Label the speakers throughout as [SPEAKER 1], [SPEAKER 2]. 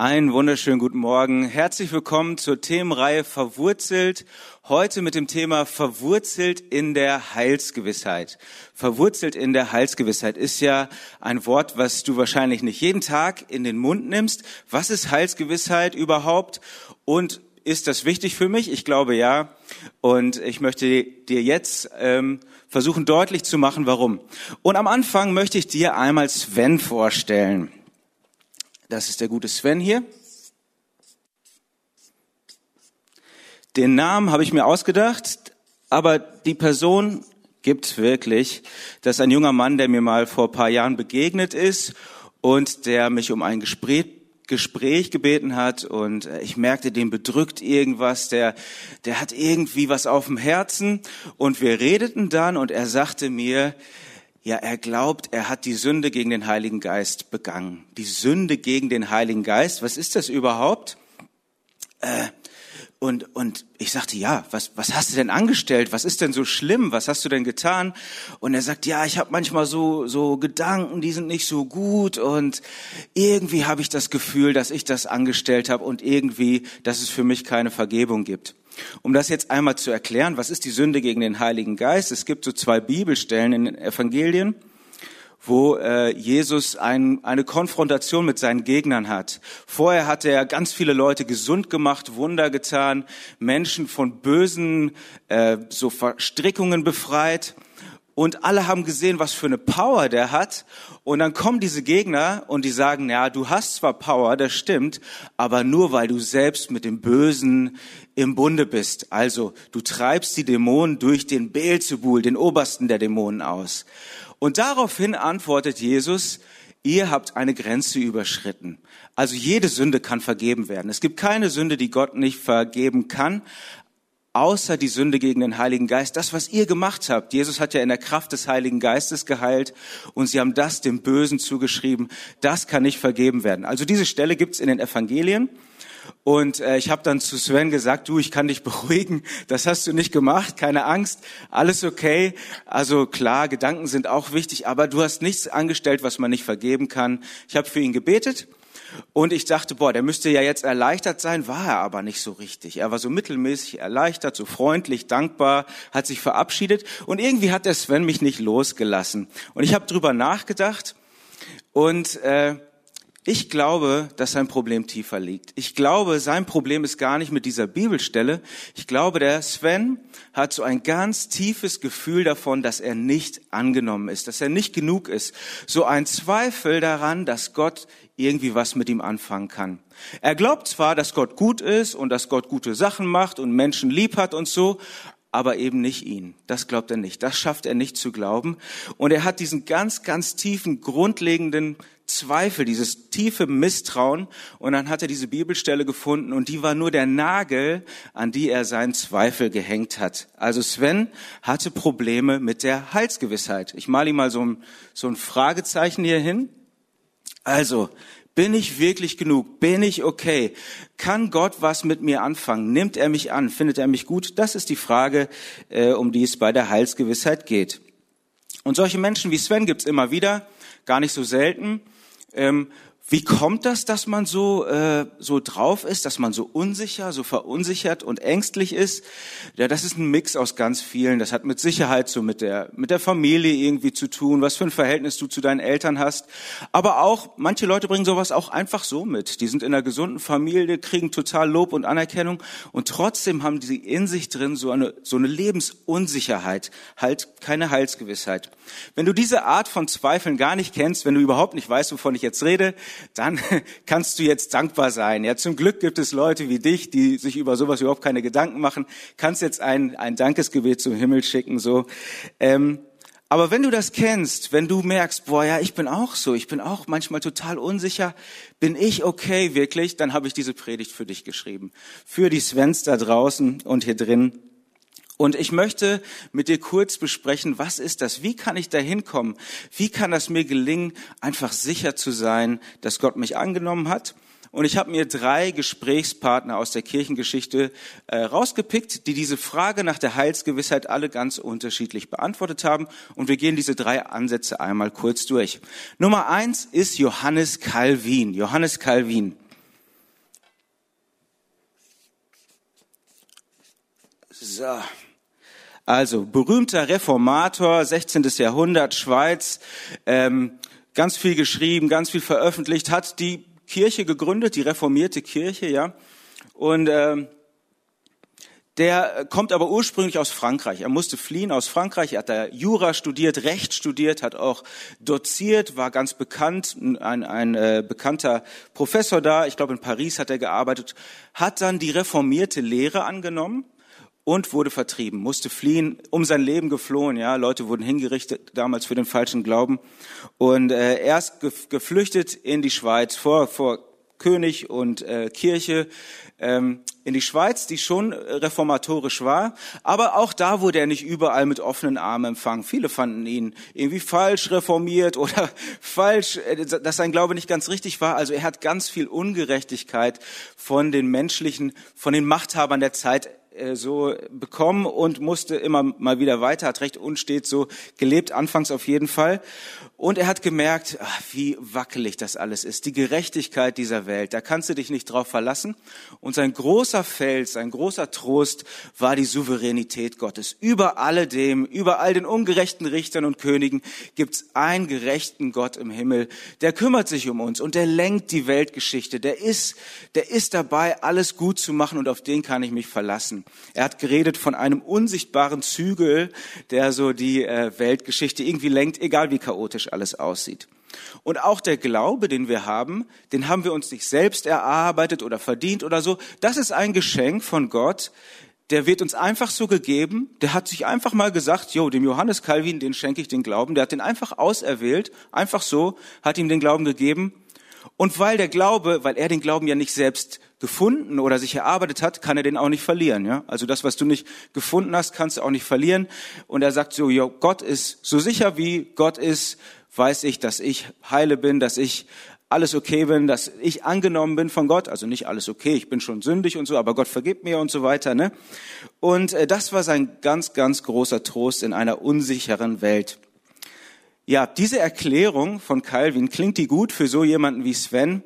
[SPEAKER 1] Einen wunderschönen guten Morgen. Herzlich willkommen zur Themenreihe Verwurzelt. Heute mit dem Thema Verwurzelt in der Heilsgewissheit. Verwurzelt in der Heilsgewissheit ist ja ein Wort, was du wahrscheinlich nicht jeden Tag in den Mund nimmst. Was ist Heilsgewissheit überhaupt? Und ist das wichtig für mich? Ich glaube ja. Und ich möchte dir jetzt ähm, versuchen deutlich zu machen, warum. Und am Anfang möchte ich dir einmal Sven vorstellen. Das ist der gute Sven hier. Den Namen habe ich mir ausgedacht, aber die Person gibt wirklich. Das ist ein junger Mann, der mir mal vor paar Jahren begegnet ist und der mich um ein Gespräch, Gespräch gebeten hat und ich merkte, den bedrückt irgendwas, der, der hat irgendwie was auf dem Herzen und wir redeten dann und er sagte mir, ja, er glaubt, er hat die Sünde gegen den Heiligen Geist begangen. Die Sünde gegen den Heiligen Geist, was ist das überhaupt? Äh, und, und ich sagte, ja, was, was hast du denn angestellt? Was ist denn so schlimm? Was hast du denn getan? Und er sagt, ja, ich habe manchmal so, so Gedanken, die sind nicht so gut. Und irgendwie habe ich das Gefühl, dass ich das angestellt habe und irgendwie, dass es für mich keine Vergebung gibt. Um das jetzt einmal zu erklären, was ist die Sünde gegen den Heiligen Geist? Es gibt so zwei Bibelstellen in den Evangelien, wo äh, Jesus ein, eine Konfrontation mit seinen Gegnern hat. Vorher hat er ganz viele Leute gesund gemacht, Wunder getan, Menschen von bösen äh, so Verstrickungen befreit. Und alle haben gesehen, was für eine Power der hat. Und dann kommen diese Gegner und die sagen, ja, du hast zwar Power, das stimmt, aber nur weil du selbst mit dem Bösen im Bunde bist. Also du treibst die Dämonen durch den Beelzebul, den obersten der Dämonen aus. Und daraufhin antwortet Jesus, ihr habt eine Grenze überschritten. Also jede Sünde kann vergeben werden. Es gibt keine Sünde, die Gott nicht vergeben kann, außer die Sünde gegen den Heiligen Geist. Das, was ihr gemacht habt. Jesus hat ja in der Kraft des Heiligen Geistes geheilt und sie haben das dem Bösen zugeschrieben. Das kann nicht vergeben werden. Also diese Stelle gibt's in den Evangelien. Und äh, ich habe dann zu Sven gesagt, du, ich kann dich beruhigen, das hast du nicht gemacht, keine Angst, alles okay. Also klar, Gedanken sind auch wichtig, aber du hast nichts angestellt, was man nicht vergeben kann. Ich habe für ihn gebetet und ich dachte, boah, der müsste ja jetzt erleichtert sein, war er aber nicht so richtig. Er war so mittelmäßig erleichtert, so freundlich, dankbar, hat sich verabschiedet und irgendwie hat der Sven mich nicht losgelassen. Und ich habe drüber nachgedacht und äh, ich glaube, dass sein Problem tiefer liegt. Ich glaube, sein Problem ist gar nicht mit dieser Bibelstelle. Ich glaube, der Sven hat so ein ganz tiefes Gefühl davon, dass er nicht angenommen ist, dass er nicht genug ist. So ein Zweifel daran, dass Gott irgendwie was mit ihm anfangen kann. Er glaubt zwar, dass Gott gut ist und dass Gott gute Sachen macht und Menschen lieb hat und so, aber eben nicht ihn. Das glaubt er nicht. Das schafft er nicht zu glauben. Und er hat diesen ganz, ganz tiefen, grundlegenden Zweifel, dieses tiefe Misstrauen. Und dann hat er diese Bibelstelle gefunden und die war nur der Nagel, an die er seinen Zweifel gehängt hat. Also Sven hatte Probleme mit der Heilsgewissheit. Ich male ihm mal so ein, so ein Fragezeichen hier hin. Also, bin ich wirklich genug? Bin ich okay? Kann Gott was mit mir anfangen? Nimmt er mich an? Findet er mich gut? Das ist die Frage, äh, um die es bei der Heilsgewissheit geht. Und solche Menschen wie Sven gibt's immer wieder, gar nicht so selten. Ähm, wie kommt das, dass man so äh, so drauf ist, dass man so unsicher, so verunsichert und ängstlich ist? Ja, das ist ein Mix aus ganz vielen. Das hat mit Sicherheit so mit der mit der Familie irgendwie zu tun, was für ein Verhältnis du zu deinen Eltern hast. Aber auch manche Leute bringen sowas auch einfach so mit. Die sind in einer gesunden Familie, kriegen total Lob und Anerkennung und trotzdem haben sie in sich drin so eine so eine Lebensunsicherheit, halt keine Heilsgewissheit. Wenn du diese Art von Zweifeln gar nicht kennst, wenn du überhaupt nicht weißt, wovon ich jetzt rede, dann kannst du jetzt dankbar sein. Ja, zum Glück gibt es Leute wie dich, die sich über sowas überhaupt keine Gedanken machen. Kannst jetzt ein, ein Dankesgebet zum Himmel schicken, so. Ähm, aber wenn du das kennst, wenn du merkst, boah, ja, ich bin auch so, ich bin auch manchmal total unsicher, bin ich okay wirklich, dann habe ich diese Predigt für dich geschrieben. Für die Svens da draußen und hier drin. Und ich möchte mit dir kurz besprechen, was ist das? Wie kann ich da hinkommen? Wie kann das mir gelingen, einfach sicher zu sein, dass Gott mich angenommen hat? Und ich habe mir drei Gesprächspartner aus der Kirchengeschichte äh, rausgepickt, die diese Frage nach der Heilsgewissheit alle ganz unterschiedlich beantwortet haben. Und wir gehen diese drei Ansätze einmal kurz durch. Nummer eins ist Johannes Calvin. Johannes Calvin. So. Also berühmter Reformator, 16. Jahrhundert, Schweiz, ähm, ganz viel geschrieben, ganz viel veröffentlicht, hat die Kirche gegründet, die reformierte Kirche, ja. Und ähm, der kommt aber ursprünglich aus Frankreich. Er musste fliehen aus Frankreich. Er hat da Jura studiert, Recht studiert, hat auch doziert, war ganz bekannt, ein, ein äh, bekannter Professor da. Ich glaube, in Paris hat er gearbeitet, hat dann die reformierte Lehre angenommen und wurde vertrieben, musste fliehen, um sein Leben geflohen. Ja, Leute wurden hingerichtet damals für den falschen Glauben und äh, er ist geflüchtet in die Schweiz vor vor König und äh, Kirche ähm, in die Schweiz, die schon reformatorisch war, aber auch da wurde er nicht überall mit offenen Armen empfangen. Viele fanden ihn irgendwie falsch reformiert oder falsch, äh, dass sein Glaube nicht ganz richtig war. Also er hat ganz viel Ungerechtigkeit von den menschlichen, von den Machthabern der Zeit so bekommen und musste immer mal wieder weiter, hat recht unstet so gelebt, anfangs auf jeden Fall. Und er hat gemerkt, ach, wie wackelig das alles ist, die Gerechtigkeit dieser Welt, da kannst du dich nicht drauf verlassen. Und sein großer Fels, sein großer Trost war die Souveränität Gottes. Über alledem, über all den ungerechten Richtern und Königen gibt's einen gerechten Gott im Himmel, der kümmert sich um uns und der lenkt die Weltgeschichte, der ist, der ist dabei, alles gut zu machen und auf den kann ich mich verlassen. Er hat geredet von einem unsichtbaren Zügel, der so die äh, Weltgeschichte irgendwie lenkt, egal wie chaotisch alles aussieht. Und auch der Glaube, den wir haben, den haben wir uns nicht selbst erarbeitet oder verdient oder so. Das ist ein Geschenk von Gott. Der wird uns einfach so gegeben. Der hat sich einfach mal gesagt, jo, dem Johannes Calvin, den schenke ich den Glauben. Der hat den einfach auserwählt, einfach so, hat ihm den Glauben gegeben. Und weil der Glaube, weil er den Glauben ja nicht selbst gefunden oder sich erarbeitet hat, kann er den auch nicht verlieren. Ja? Also das, was du nicht gefunden hast, kannst du auch nicht verlieren. Und er sagt so, ja, Gott ist so sicher wie Gott ist, weiß ich, dass ich heile bin, dass ich alles okay bin, dass ich angenommen bin von Gott. Also nicht alles okay, ich bin schon sündig und so, aber Gott vergibt mir und so weiter. Ne? Und äh, das war sein ganz, ganz großer Trost in einer unsicheren Welt. Ja, diese Erklärung von Calvin, klingt die gut für so jemanden wie Sven?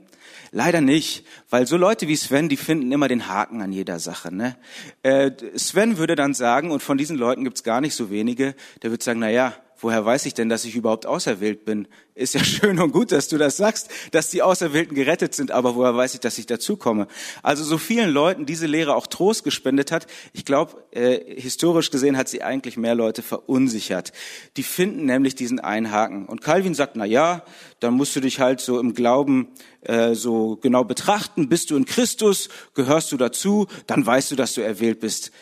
[SPEAKER 1] Leider nicht, weil so Leute wie Sven, die finden immer den Haken an jeder Sache. Ne? Äh, Sven würde dann sagen, und von diesen Leuten gibt's gar nicht so wenige, der würde sagen, na ja, woher weiß ich denn, dass ich überhaupt auserwählt bin? Ist ja schön und gut, dass du das sagst, dass die Auserwählten gerettet sind, aber woher weiß ich, dass ich dazukomme? Also so vielen Leuten diese Lehre auch Trost gespendet hat, ich glaube, äh, historisch gesehen hat sie eigentlich mehr Leute verunsichert. Die finden nämlich diesen Einhaken. Und Calvin sagt, na ja, dann musst du dich halt so im Glauben äh, so genau betrachten. Bist du in Christus? Gehörst du dazu? Dann weißt du, dass du erwählt bist.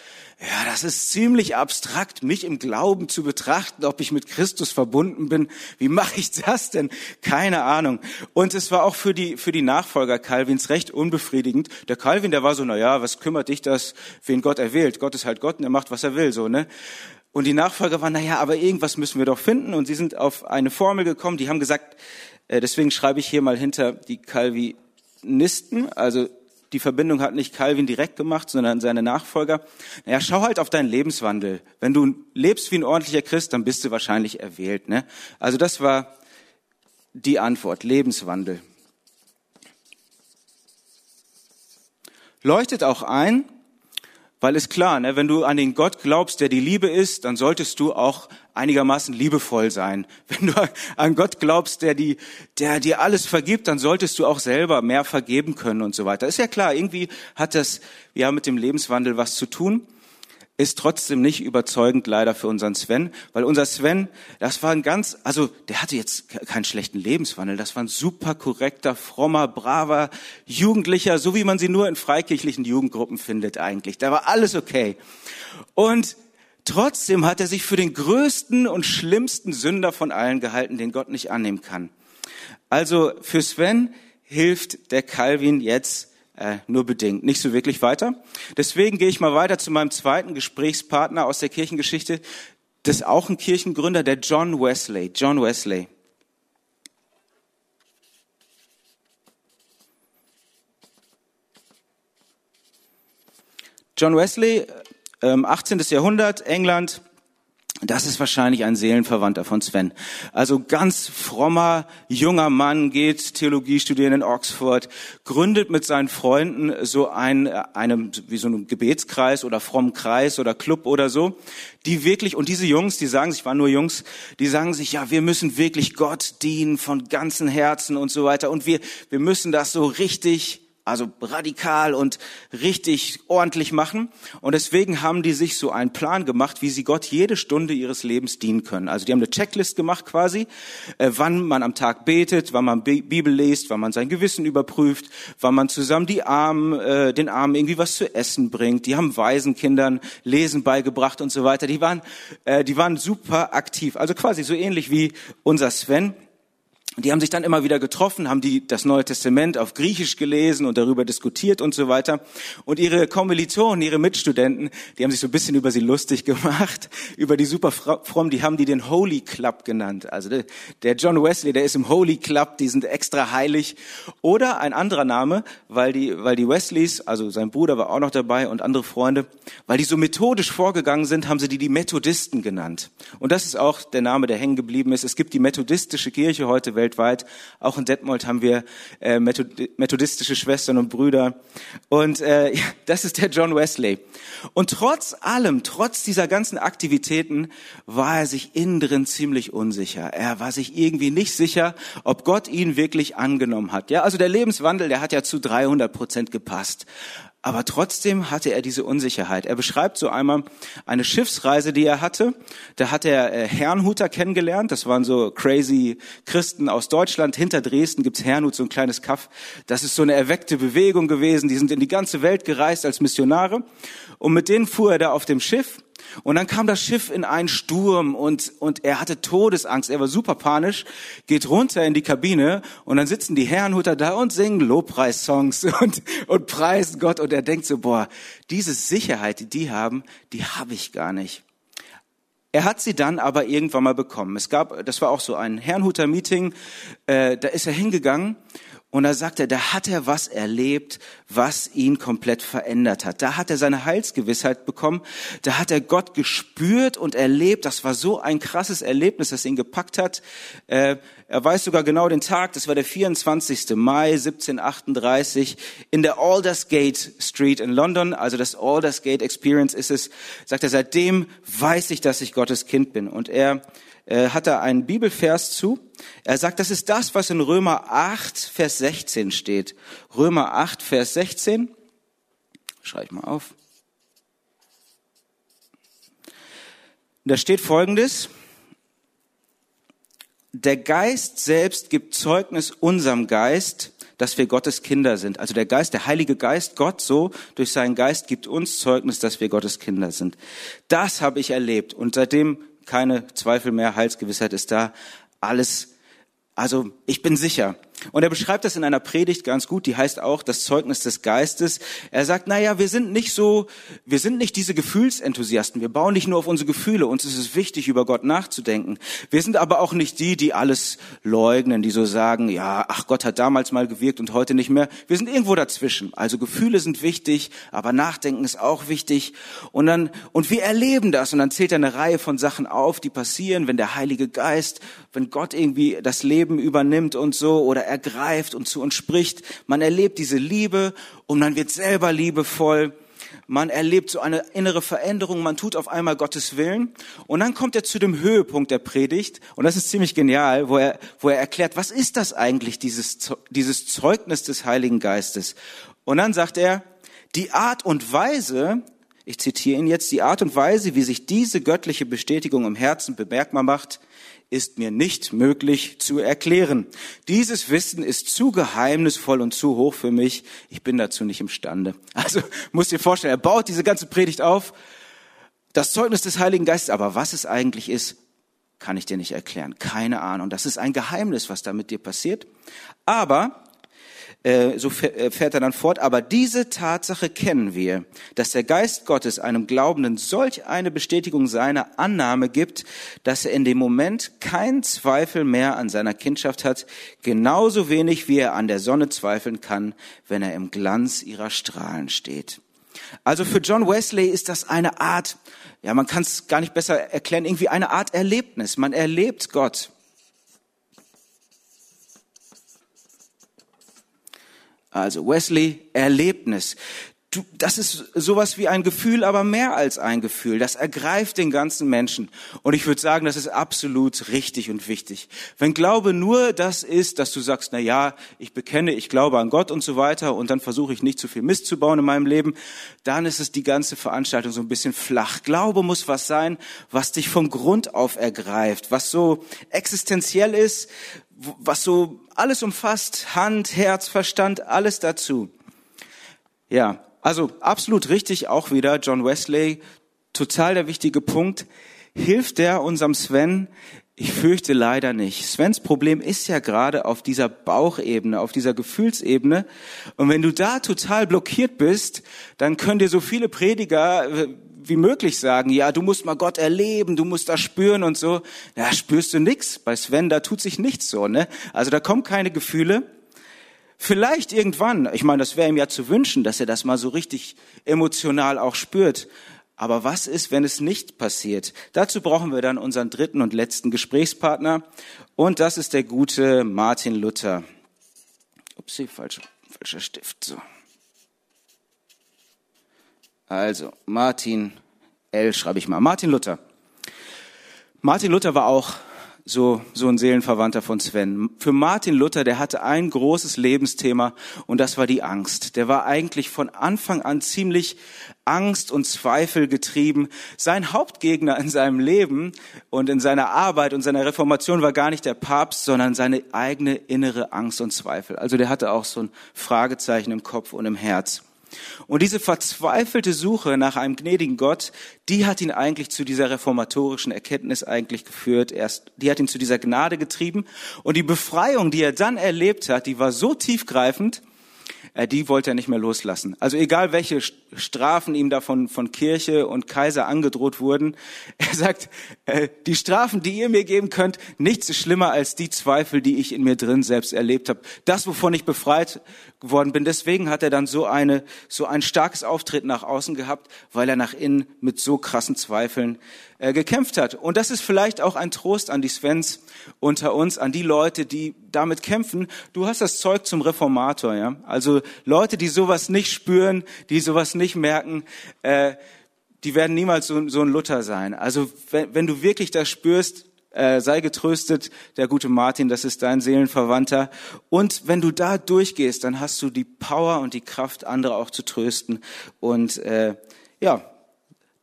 [SPEAKER 1] Ja, das ist ziemlich abstrakt, mich im Glauben zu betrachten, ob ich mit Christus verbunden bin. Wie mache ich das denn? Keine Ahnung. Und es war auch für die, für die Nachfolger Calvins recht unbefriedigend. Der Calvin, der war so, na ja, was kümmert dich das, wen Gott erwählt? Gott ist halt Gott und er macht, was er will, so, ne? Und die Nachfolger waren, na ja, aber irgendwas müssen wir doch finden. Und sie sind auf eine Formel gekommen, die haben gesagt, äh, deswegen schreibe ich hier mal hinter die Calvinisten, also die Verbindung hat nicht Calvin direkt gemacht, sondern seine Nachfolger. Naja, schau halt auf deinen Lebenswandel. Wenn du lebst wie ein ordentlicher Christ, dann bist du wahrscheinlich erwählt. Ne? Also das war die Antwort, Lebenswandel. Leuchtet auch ein, weil ist klar, ne, wenn du an den Gott glaubst, der die Liebe ist, dann solltest du auch einigermaßen liebevoll sein. Wenn du an Gott glaubst, der, die, der dir alles vergibt, dann solltest du auch selber mehr vergeben können und so weiter. Ist ja klar, irgendwie hat das ja mit dem Lebenswandel was zu tun ist trotzdem nicht überzeugend leider für unseren Sven, weil unser Sven, das war ein ganz, also der hatte jetzt keinen schlechten Lebenswandel, das war ein super korrekter, frommer, braver Jugendlicher, so wie man sie nur in freikirchlichen Jugendgruppen findet eigentlich. Da war alles okay. Und trotzdem hat er sich für den größten und schlimmsten Sünder von allen gehalten, den Gott nicht annehmen kann. Also für Sven hilft der Calvin jetzt äh, nur bedingt, nicht so wirklich weiter. Deswegen gehe ich mal weiter zu meinem zweiten Gesprächspartner aus der Kirchengeschichte. Das ist auch ein Kirchengründer, der John Wesley. John Wesley. John Wesley, 18. Ähm, Jahrhundert, England, das ist wahrscheinlich ein Seelenverwandter von Sven. Also ganz frommer, junger Mann, geht Theologie studieren in Oxford, gründet mit seinen Freunden so ein, einem, wie so einen Gebetskreis oder frommen Kreis oder Club oder so, die wirklich, und diese Jungs, die sagen sich, waren nur Jungs, die sagen sich, ja, wir müssen wirklich Gott dienen von ganzem Herzen und so weiter und wir, wir müssen das so richtig also radikal und richtig ordentlich machen. Und deswegen haben die sich so einen Plan gemacht, wie sie Gott jede Stunde ihres Lebens dienen können. Also die haben eine Checklist gemacht quasi, äh, wann man am Tag betet, wann man Bibel liest, wann man sein Gewissen überprüft, wann man zusammen die Armen, äh, den Armen irgendwie was zu essen bringt. Die haben Waisenkindern Lesen beigebracht und so weiter. Die waren, äh, die waren super aktiv. Also quasi so ähnlich wie unser Sven die haben sich dann immer wieder getroffen, haben die das Neue Testament auf Griechisch gelesen und darüber diskutiert und so weiter. Und ihre Kommilitonen, ihre Mitstudenten, die haben sich so ein bisschen über sie lustig gemacht, über die super fromm, die haben die den Holy Club genannt. Also der John Wesley, der ist im Holy Club, die sind extra heilig. Oder ein anderer Name, weil die, weil die Wesleys, also sein Bruder war auch noch dabei und andere Freunde, weil die so methodisch vorgegangen sind, haben sie die die Methodisten genannt. Und das ist auch der Name, der hängen geblieben ist. Es gibt die methodistische Kirche heute weltweit. Auch in Detmold haben wir äh, methodistische Schwestern und Brüder. Und äh, das ist der John Wesley. Und trotz allem, trotz dieser ganzen Aktivitäten, war er sich innen drin ziemlich unsicher. Er war sich irgendwie nicht sicher, ob Gott ihn wirklich angenommen hat. Ja, also der Lebenswandel, der hat ja zu 300 Prozent gepasst. Aber trotzdem hatte er diese Unsicherheit. Er beschreibt so einmal eine Schiffsreise, die er hatte. Da hat er äh, Herrnhuter kennengelernt. Das waren so crazy Christen aus Deutschland. Hinter Dresden gibt's Herrnhut, so ein kleines Kaff. Das ist so eine erweckte Bewegung gewesen. Die sind in die ganze Welt gereist als Missionare. Und mit denen fuhr er da auf dem Schiff. Und dann kam das Schiff in einen Sturm und, und er hatte Todesangst. Er war super panisch, geht runter in die Kabine und dann sitzen die Herrenhuter da und singen Lobpreissongs und, und preisen Gott. Und er denkt so, boah, diese Sicherheit, die die haben, die habe ich gar nicht. Er hat sie dann aber irgendwann mal bekommen. Es gab, das war auch so ein Herrnhuter Meeting, äh, da ist er hingegangen und da sagt er, da hat er was erlebt, was ihn komplett verändert hat. Da hat er seine Heilsgewissheit bekommen. Da hat er Gott gespürt und erlebt. Das war so ein krasses Erlebnis, das ihn gepackt hat. Äh, er weiß sogar genau den Tag. Das war der 24. Mai 1738 in der Aldersgate Street in London. Also das Aldersgate Experience ist es. Sagt er, seitdem weiß ich, dass ich Gottes Kind bin. Und er hat er einen Bibelvers zu. Er sagt, das ist das, was in Römer 8, Vers 16 steht. Römer 8, Vers 16. Schreibe ich mal auf. Da steht Folgendes. Der Geist selbst gibt Zeugnis unserem Geist, dass wir Gottes Kinder sind. Also der Geist, der Heilige Geist, Gott so durch seinen Geist gibt uns Zeugnis, dass wir Gottes Kinder sind. Das habe ich erlebt und seitdem keine Zweifel mehr, Heilsgewissheit ist da, alles, also ich bin sicher. Und er beschreibt das in einer Predigt ganz gut, die heißt auch das Zeugnis des Geistes. Er sagt, na ja, wir sind nicht so, wir sind nicht diese Gefühlsenthusiasten. Wir bauen nicht nur auf unsere Gefühle. Uns ist es wichtig, über Gott nachzudenken. Wir sind aber auch nicht die, die alles leugnen, die so sagen, ja, ach, Gott hat damals mal gewirkt und heute nicht mehr. Wir sind irgendwo dazwischen. Also Gefühle sind wichtig, aber Nachdenken ist auch wichtig. Und dann, und wir erleben das. Und dann zählt er eine Reihe von Sachen auf, die passieren, wenn der Heilige Geist, wenn Gott irgendwie das Leben übernimmt und so, oder ergreift und zu uns spricht. Man erlebt diese Liebe und man wird selber liebevoll. Man erlebt so eine innere Veränderung, man tut auf einmal Gottes Willen. Und dann kommt er zu dem Höhepunkt der Predigt. Und das ist ziemlich genial, wo er, wo er erklärt, was ist das eigentlich, dieses, dieses Zeugnis des Heiligen Geistes? Und dann sagt er, die Art und Weise, ich zitiere ihn jetzt, die Art und Weise, wie sich diese göttliche Bestätigung im Herzen bemerkbar macht, ist mir nicht möglich zu erklären. Dieses Wissen ist zu geheimnisvoll und zu hoch für mich. Ich bin dazu nicht imstande. Also muss dir vorstellen, er baut diese ganze Predigt auf. Das Zeugnis des Heiligen Geistes, aber was es eigentlich ist, kann ich dir nicht erklären. Keine Ahnung. Das ist ein Geheimnis, was da mit dir passiert. Aber so äh, fährt er dann fort, aber diese Tatsache kennen wir, dass der Geist Gottes einem Glaubenden solch eine Bestätigung seiner Annahme gibt, dass er in dem Moment keinen Zweifel mehr an seiner Kindschaft hat, genauso wenig wie er an der Sonne zweifeln kann, wenn er im Glanz ihrer Strahlen steht. Also für John Wesley ist das eine Art, ja, man kann es gar nicht besser erklären, irgendwie eine Art Erlebnis. Man erlebt Gott. Also Wesley, Erlebnis. Du, das ist sowas wie ein Gefühl, aber mehr als ein Gefühl. Das ergreift den ganzen Menschen. Und ich würde sagen, das ist absolut richtig und wichtig. Wenn Glaube nur das ist, dass du sagst, na ja, ich bekenne, ich glaube an Gott und so weiter und dann versuche ich nicht zu viel Mist zu bauen in meinem Leben, dann ist es die ganze Veranstaltung so ein bisschen flach. Glaube muss was sein, was dich vom Grund auf ergreift, was so existenziell ist, was so alles umfasst, Hand, Herz, Verstand, alles dazu. Ja, also absolut richtig auch wieder John Wesley, total der wichtige Punkt. Hilft der unserem Sven? Ich fürchte leider nicht. Svens Problem ist ja gerade auf dieser Bauchebene, auf dieser Gefühlsebene. Und wenn du da total blockiert bist, dann können dir so viele Prediger äh, wie möglich sagen, ja, du musst mal Gott erleben, du musst das spüren und so. Ja, spürst du nix. Bei Sven, da tut sich nichts so, ne? Also da kommen keine Gefühle. Vielleicht irgendwann, ich meine, das wäre ihm ja zu wünschen, dass er das mal so richtig emotional auch spürt. Aber was ist, wenn es nicht passiert? Dazu brauchen wir dann unseren dritten und letzten Gesprächspartner. Und das ist der gute Martin Luther. Upsi, falscher, falscher Stift. So. Also, Martin L. schreibe ich mal. Martin Luther. Martin Luther war auch so, so ein Seelenverwandter von Sven. Für Martin Luther, der hatte ein großes Lebensthema und das war die Angst. Der war eigentlich von Anfang an ziemlich Angst und Zweifel getrieben. Sein Hauptgegner in seinem Leben und in seiner Arbeit und seiner Reformation war gar nicht der Papst, sondern seine eigene innere Angst und Zweifel. Also der hatte auch so ein Fragezeichen im Kopf und im Herz. Und diese verzweifelte Suche nach einem gnädigen Gott, die hat ihn eigentlich zu dieser reformatorischen Erkenntnis eigentlich geführt. Erst, die hat ihn zu dieser Gnade getrieben. Und die Befreiung, die er dann erlebt hat, die war so tiefgreifend, die wollte er nicht mehr loslassen. Also egal welche Strafen ihm da von, von Kirche und Kaiser angedroht wurden, er sagt, äh, die Strafen, die ihr mir geben könnt, nichts ist schlimmer als die Zweifel, die ich in mir drin selbst erlebt habe. Das, wovon ich befreit geworden bin. Deswegen hat er dann so eine, so ein starkes Auftreten nach außen gehabt, weil er nach innen mit so krassen Zweifeln äh, gekämpft hat. Und das ist vielleicht auch ein Trost an die Svens unter uns, an die Leute, die damit kämpfen. Du hast das Zeug zum Reformator, ja. Also Leute, die sowas nicht spüren, die sowas nicht merken, äh, die werden niemals so, so ein Luther sein. Also wenn, wenn du wirklich das spürst, äh, sei getröstet, der gute Martin, das ist dein Seelenverwandter. Und wenn du da durchgehst, dann hast du die Power und die Kraft, andere auch zu trösten und äh, ja,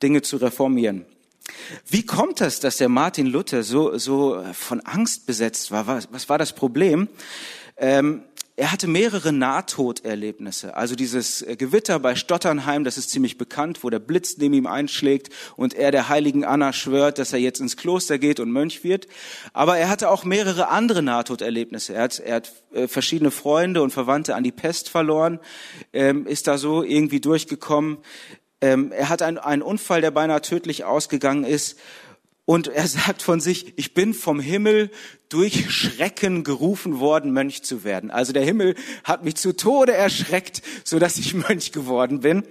[SPEAKER 1] Dinge zu reformieren. Wie kommt das, dass der Martin Luther so, so von Angst besetzt war? Was, was war das Problem? Ähm, er hatte mehrere Nahtoderlebnisse. Also dieses äh, Gewitter bei Stotternheim, das ist ziemlich bekannt, wo der Blitz neben ihm einschlägt und er der heiligen Anna schwört, dass er jetzt ins Kloster geht und Mönch wird. Aber er hatte auch mehrere andere Nahtoderlebnisse. Er hat, er hat äh, verschiedene Freunde und Verwandte an die Pest verloren, ähm, ist da so irgendwie durchgekommen. Ähm, er hat einen, einen Unfall, der beinahe tödlich ausgegangen ist. Und er sagt von sich, ich bin vom Himmel durch Schrecken gerufen worden, Mönch zu werden. Also der Himmel hat mich zu Tode erschreckt, so dass ich Mönch geworden bin.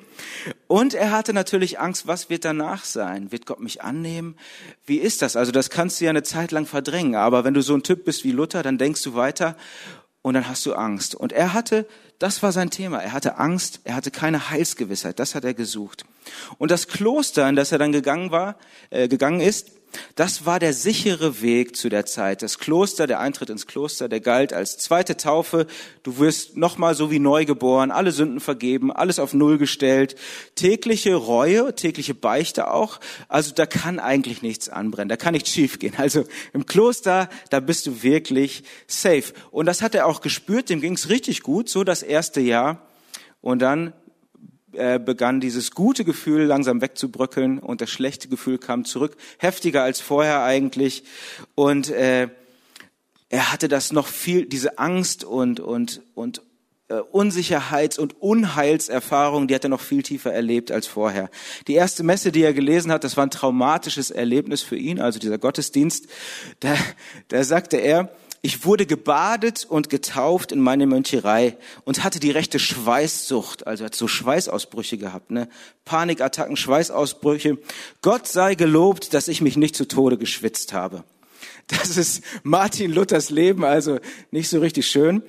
[SPEAKER 1] Und er hatte natürlich Angst, was wird danach sein? Wird Gott mich annehmen? Wie ist das? Also das kannst du ja eine Zeit lang verdrängen. Aber wenn du so ein Typ bist wie Luther, dann denkst du weiter und dann hast du Angst. Und er hatte das war sein Thema. Er hatte Angst, er hatte keine Heilsgewissheit. Das hat er gesucht. Und das Kloster, in das er dann gegangen war, äh, gegangen ist, das war der sichere Weg zu der Zeit. Das Kloster, der Eintritt ins Kloster, der galt als zweite Taufe. Du wirst nochmal so wie neu geboren, alle Sünden vergeben, alles auf Null gestellt. Tägliche Reue, tägliche Beichte auch. Also da kann eigentlich nichts anbrennen, da kann nichts schiefgehen. Also im Kloster, da bist du wirklich safe. Und das hat er auch gespürt, dem ging es richtig gut, so das erste Jahr. Und dann äh, begann dieses gute Gefühl langsam wegzubröckeln und das schlechte Gefühl kam zurück, heftiger als vorher eigentlich. Und äh, er hatte das noch viel, diese Angst und, und, und äh, Unsicherheits- und Unheilserfahrung, die hat er noch viel tiefer erlebt als vorher. Die erste Messe, die er gelesen hat, das war ein traumatisches Erlebnis für ihn, also dieser Gottesdienst. Da, da sagte er, ich wurde gebadet und getauft in meine Möncherei und hatte die rechte Schweißsucht, also hat so Schweißausbrüche gehabt, ne? Panikattacken, Schweißausbrüche. Gott sei gelobt, dass ich mich nicht zu Tode geschwitzt habe. Das ist Martin Luthers Leben, also nicht so richtig schön.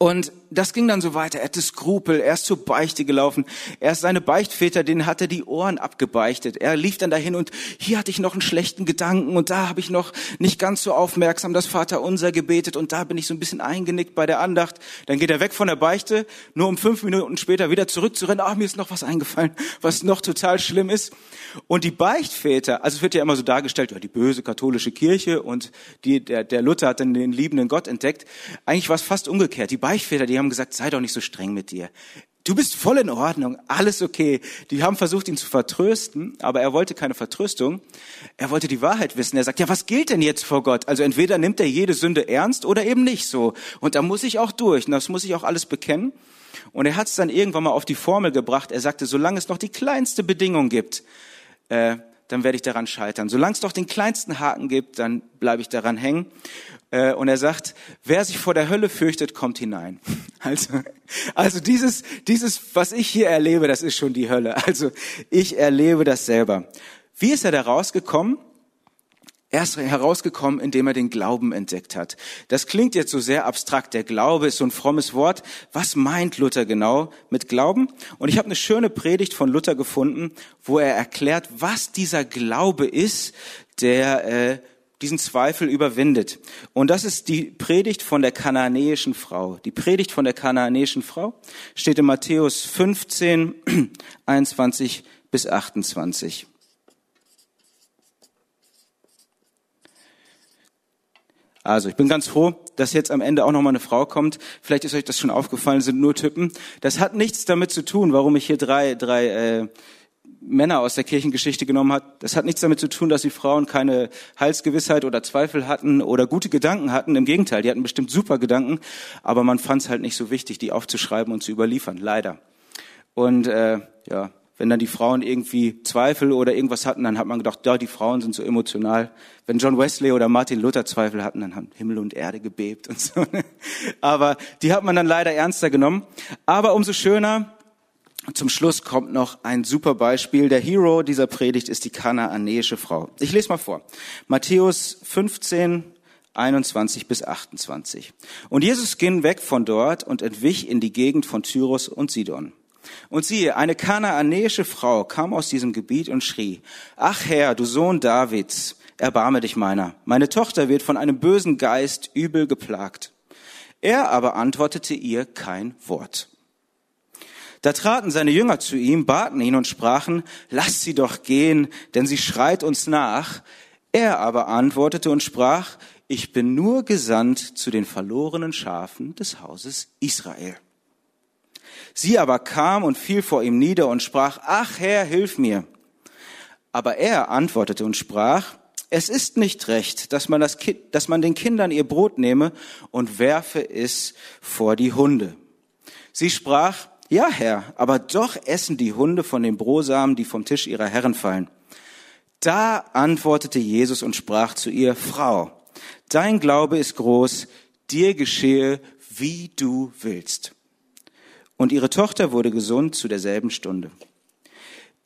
[SPEAKER 1] Und das ging dann so weiter. Er hatte Skrupel, er ist zur Beichte gelaufen. Er ist seine Beichtväter, denen hat er die Ohren abgebeichtet. Er lief dann dahin und hier hatte ich noch einen schlechten Gedanken und da habe ich noch nicht ganz so aufmerksam das Vaterunser gebetet und da bin ich so ein bisschen eingenickt bei der Andacht. Dann geht er weg von der Beichte, nur um fünf Minuten später wieder zurückzurennen. Ach, mir ist noch was eingefallen, was noch total schlimm ist. Und die Beichtväter, also es wird ja immer so dargestellt, ja, die böse katholische Kirche und die, der, der Luther hat dann den liebenden Gott entdeckt. Eigentlich war es fast umgekehrt. Die Beichtväter, die haben gesagt, sei doch nicht so streng mit dir. Du bist voll in Ordnung, alles okay. Die haben versucht, ihn zu vertrösten, aber er wollte keine Vertröstung. Er wollte die Wahrheit wissen. Er sagt, ja, was gilt denn jetzt vor Gott? Also entweder nimmt er jede Sünde ernst oder eben nicht so. Und da muss ich auch durch und das muss ich auch alles bekennen. Und er hat es dann irgendwann mal auf die Formel gebracht. Er sagte, solange es noch die kleinste Bedingung gibt, äh, dann werde ich daran scheitern. Solange es doch den kleinsten Haken gibt, dann bleibe ich daran hängen. Äh, und er sagt, wer sich vor der Hölle fürchtet, kommt hinein. Also, also dieses, dieses, was ich hier erlebe, das ist schon die Hölle. Also ich erlebe das selber. Wie ist er da rausgekommen? Er ist herausgekommen, indem er den Glauben entdeckt hat. Das klingt jetzt so sehr abstrakt. Der Glaube ist so ein frommes Wort. Was meint Luther genau mit Glauben? Und ich habe eine schöne Predigt von Luther gefunden, wo er erklärt, was dieser Glaube ist, der äh, diesen Zweifel überwindet. Und das ist die Predigt von der kananäischen Frau. Die Predigt von der kananäischen Frau steht in Matthäus 15, 21 bis 28. Also ich bin ganz froh, dass jetzt am Ende auch noch mal eine Frau kommt. Vielleicht ist euch das schon aufgefallen, sind nur Typen. Das hat nichts damit zu tun, warum ich hier drei, drei äh, Männer aus der Kirchengeschichte genommen hat. Das hat nichts damit zu tun, dass die Frauen keine Heilsgewissheit oder Zweifel hatten oder gute Gedanken hatten. Im Gegenteil, die hatten bestimmt super Gedanken, aber man fand es halt nicht so wichtig, die aufzuschreiben und zu überliefern, leider. Und äh, ja, wenn dann die Frauen irgendwie Zweifel oder irgendwas hatten, dann hat man gedacht, ja, die Frauen sind so emotional. Wenn John Wesley oder Martin Luther Zweifel hatten, dann haben Himmel und Erde gebebt und so. Aber die hat man dann leider ernster genommen. Aber umso schöner, zum Schluss kommt noch ein super Beispiel. Der Hero dieser Predigt ist die kanaanäische Frau. Ich lese mal vor. Matthäus 15, 21 bis 28. Und Jesus ging weg von dort und entwich in die Gegend von Tyrus und Sidon. Und siehe, eine kanaanäische Frau kam aus diesem Gebiet und schrie, Ach Herr, du Sohn Davids, erbarme dich meiner. Meine Tochter wird von einem bösen Geist übel geplagt. Er aber antwortete ihr kein Wort. Da traten seine Jünger zu ihm, baten ihn und sprachen, Lass sie doch gehen, denn sie schreit uns nach. Er aber antwortete und sprach, Ich bin nur gesandt zu den verlorenen Schafen des Hauses Israel. Sie aber kam und fiel vor ihm nieder und sprach, ach Herr, hilf mir. Aber er antwortete und sprach, es ist nicht recht, dass man, das kind, dass man den Kindern ihr Brot nehme und werfe es vor die Hunde. Sie sprach, ja Herr, aber doch essen die Hunde von den Brosamen, die vom Tisch ihrer Herren fallen. Da antwortete Jesus und sprach zu ihr, Frau, dein Glaube ist groß, dir geschehe, wie du willst. Und ihre Tochter wurde gesund zu derselben Stunde.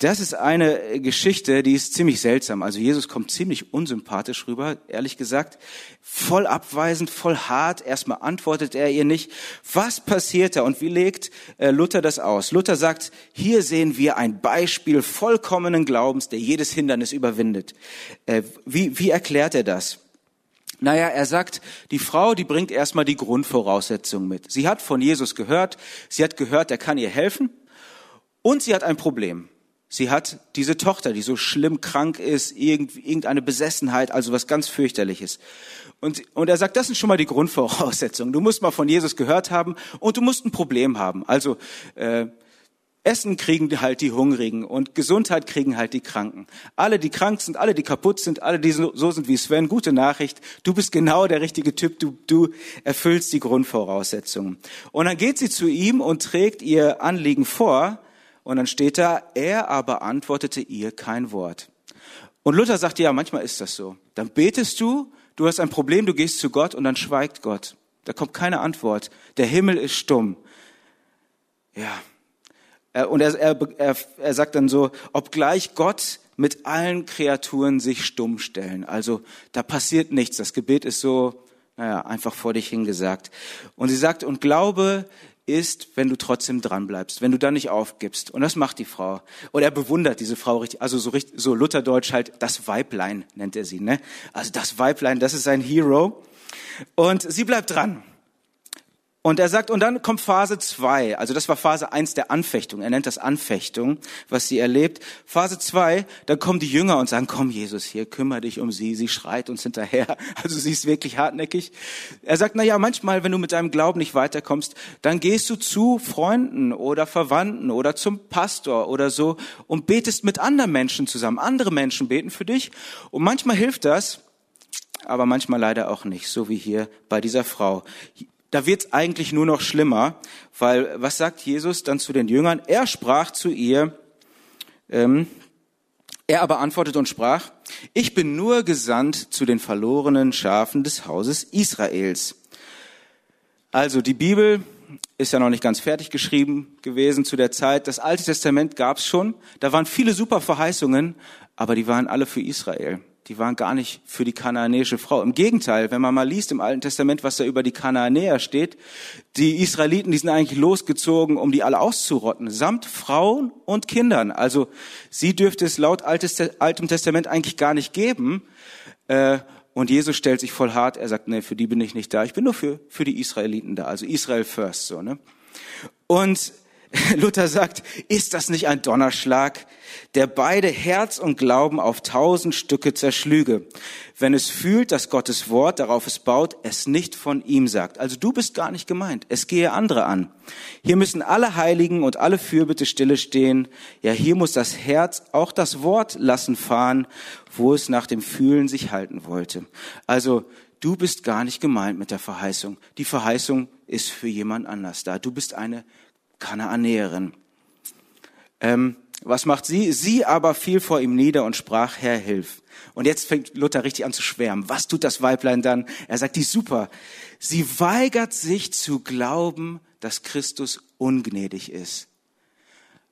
[SPEAKER 1] Das ist eine Geschichte, die ist ziemlich seltsam. Also Jesus kommt ziemlich unsympathisch rüber, ehrlich gesagt. Voll abweisend, voll hart. Erstmal antwortet er ihr nicht. Was passiert da und wie legt äh, Luther das aus? Luther sagt, hier sehen wir ein Beispiel vollkommenen Glaubens, der jedes Hindernis überwindet. Äh, wie, wie erklärt er das? Naja, er sagt, die Frau, die bringt erstmal die Grundvoraussetzungen mit. Sie hat von Jesus gehört, sie hat gehört, er kann ihr helfen und sie hat ein Problem. Sie hat diese Tochter, die so schlimm krank ist, irgendeine Besessenheit, also was ganz fürchterliches. Und, und er sagt, das sind schon mal die Grundvoraussetzungen. Du musst mal von Jesus gehört haben und du musst ein Problem haben. Also äh, Essen kriegen halt die Hungrigen und Gesundheit kriegen halt die Kranken. Alle, die krank sind, alle, die kaputt sind, alle, die so sind wie Sven, gute Nachricht. Du bist genau der richtige Typ. Du, du erfüllst die Grundvoraussetzungen. Und dann geht sie zu ihm und trägt ihr Anliegen vor. Und dann steht da, er aber antwortete ihr kein Wort. Und Luther sagt, ja, manchmal ist das so. Dann betest du, Du hast ein Problem, du gehst zu Gott und dann schweigt Gott. Da kommt keine Antwort. Der Himmel ist stumm. Ja. Und er, er, er, er sagt dann so, obgleich Gott mit allen Kreaturen sich stumm stellen. Also da passiert nichts. Das Gebet ist so, naja, einfach vor dich hingesagt. Und sie sagt, und Glaube ist, wenn du trotzdem dran bleibst, wenn du da nicht aufgibst. Und das macht die Frau. Und er bewundert diese Frau richtig, also so, richtig, so Lutherdeutsch halt, das Weiblein nennt er sie, ne? Also das Weiblein, das ist sein Hero. Und sie bleibt dran. Und er sagt, und dann kommt Phase zwei. Also das war Phase eins der Anfechtung. Er nennt das Anfechtung, was sie erlebt. Phase zwei, dann kommen die Jünger und sagen, komm Jesus hier, kümmere dich um sie. Sie schreit uns hinterher. Also sie ist wirklich hartnäckig. Er sagt, na ja, manchmal, wenn du mit deinem Glauben nicht weiterkommst, dann gehst du zu Freunden oder Verwandten oder zum Pastor oder so und betest mit anderen Menschen zusammen. Andere Menschen beten für dich. Und manchmal hilft das, aber manchmal leider auch nicht, so wie hier bei dieser Frau da wird es eigentlich nur noch schlimmer, weil was sagt Jesus dann zu den Jüngern? Er sprach zu ihr, ähm, er aber antwortete und sprach, ich bin nur gesandt zu den verlorenen Schafen des Hauses Israels. Also die Bibel ist ja noch nicht ganz fertig geschrieben gewesen zu der Zeit. Das Alte Testament gab es schon. Da waren viele super Verheißungen, aber die waren alle für Israel die waren gar nicht für die kanaanäische Frau. Im Gegenteil, wenn man mal liest im Alten Testament, was da über die Kanaanäer steht, die Israeliten, die sind eigentlich losgezogen, um die alle auszurotten, samt Frauen und Kindern. Also sie dürfte es laut Altem Testament eigentlich gar nicht geben. Äh, und Jesus stellt sich voll hart. Er sagt, nee, für die bin ich nicht da. Ich bin nur für, für die Israeliten da. Also Israel first, so, ne? Und Luther sagt, ist das nicht ein Donnerschlag, der beide Herz und Glauben auf tausend Stücke zerschlüge, wenn es fühlt, dass Gottes Wort, darauf es baut, es nicht von ihm sagt. Also du bist gar nicht gemeint, es gehe andere an. Hier müssen alle Heiligen und alle Fürbitte stille stehen. Ja, hier muss das Herz auch das Wort lassen fahren, wo es nach dem Fühlen sich halten wollte. Also du bist gar nicht gemeint mit der Verheißung. Die Verheißung ist für jemand anders da. Du bist eine Kanaanäerin. Ähm, was macht sie? Sie aber fiel vor ihm nieder und sprach, Herr, hilf. Und jetzt fängt Luther richtig an zu schwärmen. Was tut das Weiblein dann? Er sagt, die super. Sie weigert sich zu glauben, dass Christus ungnädig ist.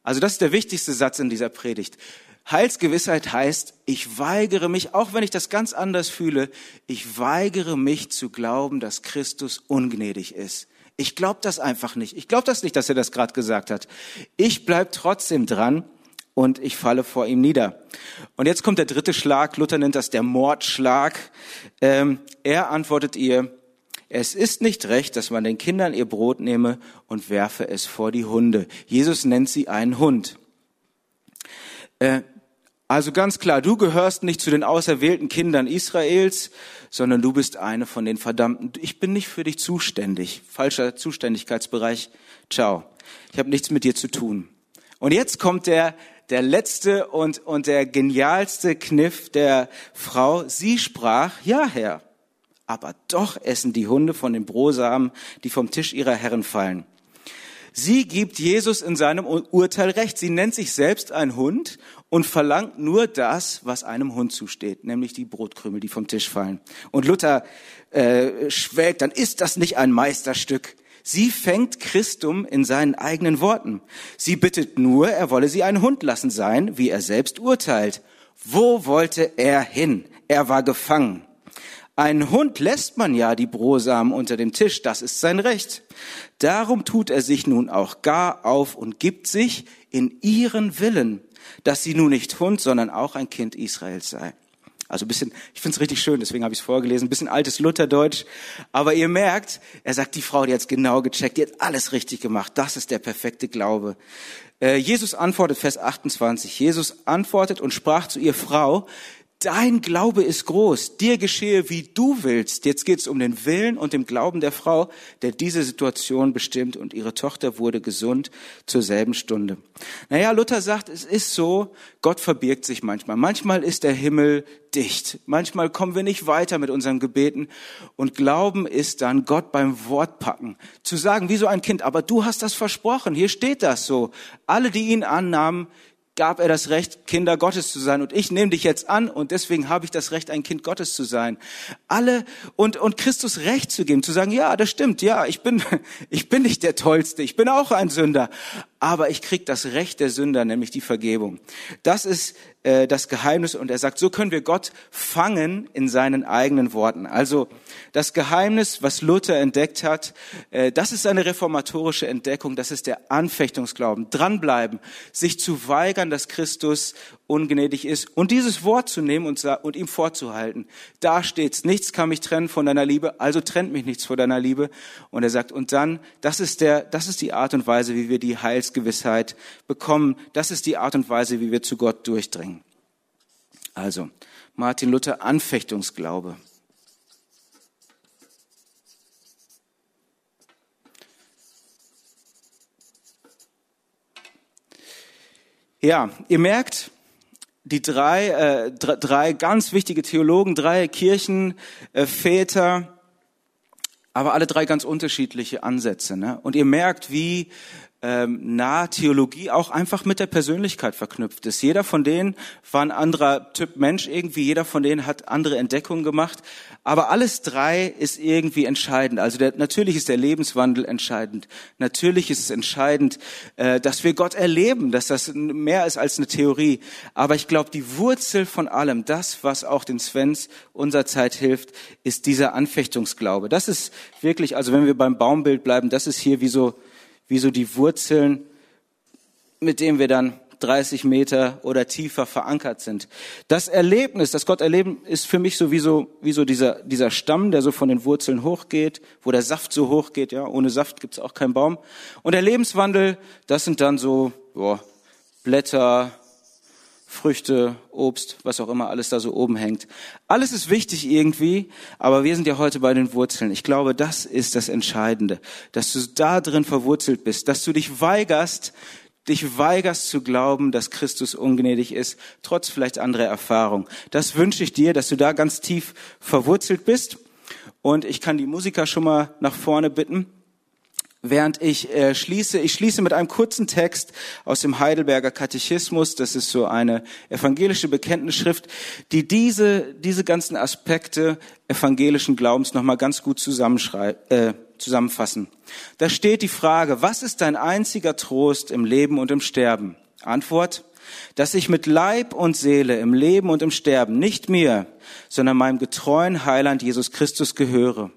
[SPEAKER 1] Also das ist der wichtigste Satz in dieser Predigt. Heilsgewissheit heißt, ich weigere mich, auch wenn ich das ganz anders fühle, ich weigere mich zu glauben, dass Christus ungnädig ist. Ich glaube das einfach nicht. Ich glaube das nicht, dass er das gerade gesagt hat. Ich bleib trotzdem dran und ich falle vor ihm nieder. Und jetzt kommt der dritte Schlag. Luther nennt das der Mordschlag. Ähm, er antwortet ihr, es ist nicht recht, dass man den Kindern ihr Brot nehme und werfe es vor die Hunde. Jesus nennt sie einen Hund. Äh, also ganz klar, du gehörst nicht zu den auserwählten Kindern Israels, sondern du bist eine von den Verdammten. Ich bin nicht für dich zuständig. Falscher Zuständigkeitsbereich. Ciao. Ich habe nichts mit dir zu tun. Und jetzt kommt der, der letzte und, und der genialste Kniff der Frau. Sie sprach, ja Herr, aber doch essen die Hunde von den Brosamen, die vom Tisch ihrer Herren fallen. Sie gibt Jesus in seinem Urteil recht. Sie nennt sich selbst ein Hund und verlangt nur das, was einem Hund zusteht, nämlich die Brotkrümel, die vom Tisch fallen. Und Luther äh, schwelgt, dann ist das nicht ein Meisterstück. Sie fängt Christum in seinen eigenen Worten. Sie bittet nur, er wolle sie einen Hund lassen sein, wie er selbst urteilt. Wo wollte er hin? Er war gefangen. Ein Hund lässt man ja die Brosamen unter dem Tisch, das ist sein Recht. Darum tut er sich nun auch gar auf und gibt sich in ihren Willen, dass sie nun nicht Hund, sondern auch ein Kind Israels sei. Also ein bisschen, ich finde es richtig schön, deswegen habe ich es vorgelesen, ein bisschen altes Lutherdeutsch. Aber ihr merkt, er sagt, die Frau, die hat genau gecheckt, die hat alles richtig gemacht. Das ist der perfekte Glaube. Äh, Jesus antwortet, Vers 28. Jesus antwortet und sprach zu ihr, Frau, dein Glaube ist groß, dir geschehe, wie du willst. Jetzt geht es um den Willen und den Glauben der Frau, der diese Situation bestimmt und ihre Tochter wurde gesund zur selben Stunde. Naja, Luther sagt, es ist so, Gott verbirgt sich manchmal. Manchmal ist der Himmel dicht. Manchmal kommen wir nicht weiter mit unseren Gebeten und Glauben ist dann Gott beim Wort packen. Zu sagen, wie so ein Kind, aber du hast das versprochen, hier steht das so. Alle, die ihn annahmen, gab er das Recht, Kinder Gottes zu sein. Und ich nehme dich jetzt an und deswegen habe ich das Recht, ein Kind Gottes zu sein. Alle und, und Christus Recht zu geben, zu sagen, ja, das stimmt, ja, ich bin, ich bin nicht der Tollste, ich bin auch ein Sünder. Aber ich krieg das Recht der Sünder, nämlich die Vergebung. Das ist äh, das Geheimnis und er sagt, so können wir Gott fangen in seinen eigenen Worten. Also das Geheimnis, was Luther entdeckt hat, äh, das ist eine reformatorische Entdeckung, das ist der Anfechtungsglauben. Dranbleiben, sich zu weigern, dass Christus ungnädig ist und dieses Wort zu nehmen und, und ihm vorzuhalten. Da steht's, nichts kann mich trennen von deiner Liebe, also trennt mich nichts von deiner Liebe. Und er sagt, und dann, das ist der, das ist die Art und Weise, wie wir die Heilsgewissheit bekommen. Das ist die Art und Weise, wie wir zu Gott durchdringen. Also, Martin Luther, Anfechtungsglaube. Ja, ihr merkt, die drei, äh, drei ganz wichtige Theologen, drei Kirchenväter, äh, aber alle drei ganz unterschiedliche Ansätze. Ne? Und ihr merkt, wie ähm, nah Theologie auch einfach mit der Persönlichkeit verknüpft ist. Jeder von denen war ein anderer Typ Mensch irgendwie, jeder von denen hat andere Entdeckungen gemacht, aber alles drei ist irgendwie entscheidend. Also der, natürlich ist der Lebenswandel entscheidend, natürlich ist es entscheidend, äh, dass wir Gott erleben, dass das mehr ist als eine Theorie. Aber ich glaube, die Wurzel von allem, das, was auch den Svens unserer Zeit hilft, ist dieser Anfechtungsglaube. Das ist wirklich, also wenn wir beim Baumbild bleiben, das ist hier wie so wie so die Wurzeln, mit denen wir dann 30 Meter oder tiefer verankert sind. Das Erlebnis, das Gott erleben, ist für mich so wie so, wie so dieser, dieser Stamm, der so von den Wurzeln hochgeht, wo der Saft so hochgeht, ja. Ohne Saft gibt's auch keinen Baum. Und der Lebenswandel, das sind dann so, boah, Blätter, Früchte, Obst, was auch immer alles da so oben hängt. Alles ist wichtig irgendwie, aber wir sind ja heute bei den Wurzeln. Ich glaube, das ist das Entscheidende, dass du da drin verwurzelt bist, dass du dich weigerst, dich weigerst zu glauben, dass Christus ungnädig ist, trotz vielleicht anderer Erfahrung. Das wünsche ich dir, dass du da ganz tief verwurzelt bist. Und ich kann die Musiker schon mal nach vorne bitten während ich äh, schließe. Ich schließe mit einem kurzen Text aus dem Heidelberger Katechismus. Das ist so eine evangelische Bekenntnisschrift, die diese, diese ganzen Aspekte evangelischen Glaubens nochmal ganz gut äh, zusammenfassen. Da steht die Frage, was ist dein einziger Trost im Leben und im Sterben? Antwort, dass ich mit Leib und Seele im Leben und im Sterben nicht mir, sondern meinem getreuen Heiland Jesus Christus gehöre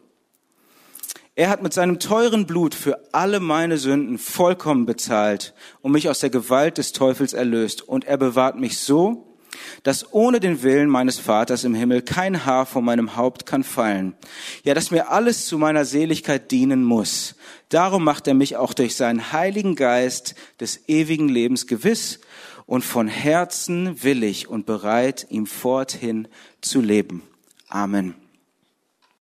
[SPEAKER 1] er hat mit seinem teuren Blut für alle meine Sünden vollkommen bezahlt und mich aus der Gewalt des Teufels erlöst. Und er bewahrt mich so, dass ohne den Willen meines Vaters im Himmel kein Haar von meinem Haupt kann fallen. Ja, dass mir alles zu meiner Seligkeit dienen muss. Darum macht er mich auch durch seinen Heiligen Geist des ewigen Lebens gewiss und von Herzen willig und bereit, ihm forthin zu leben. Amen.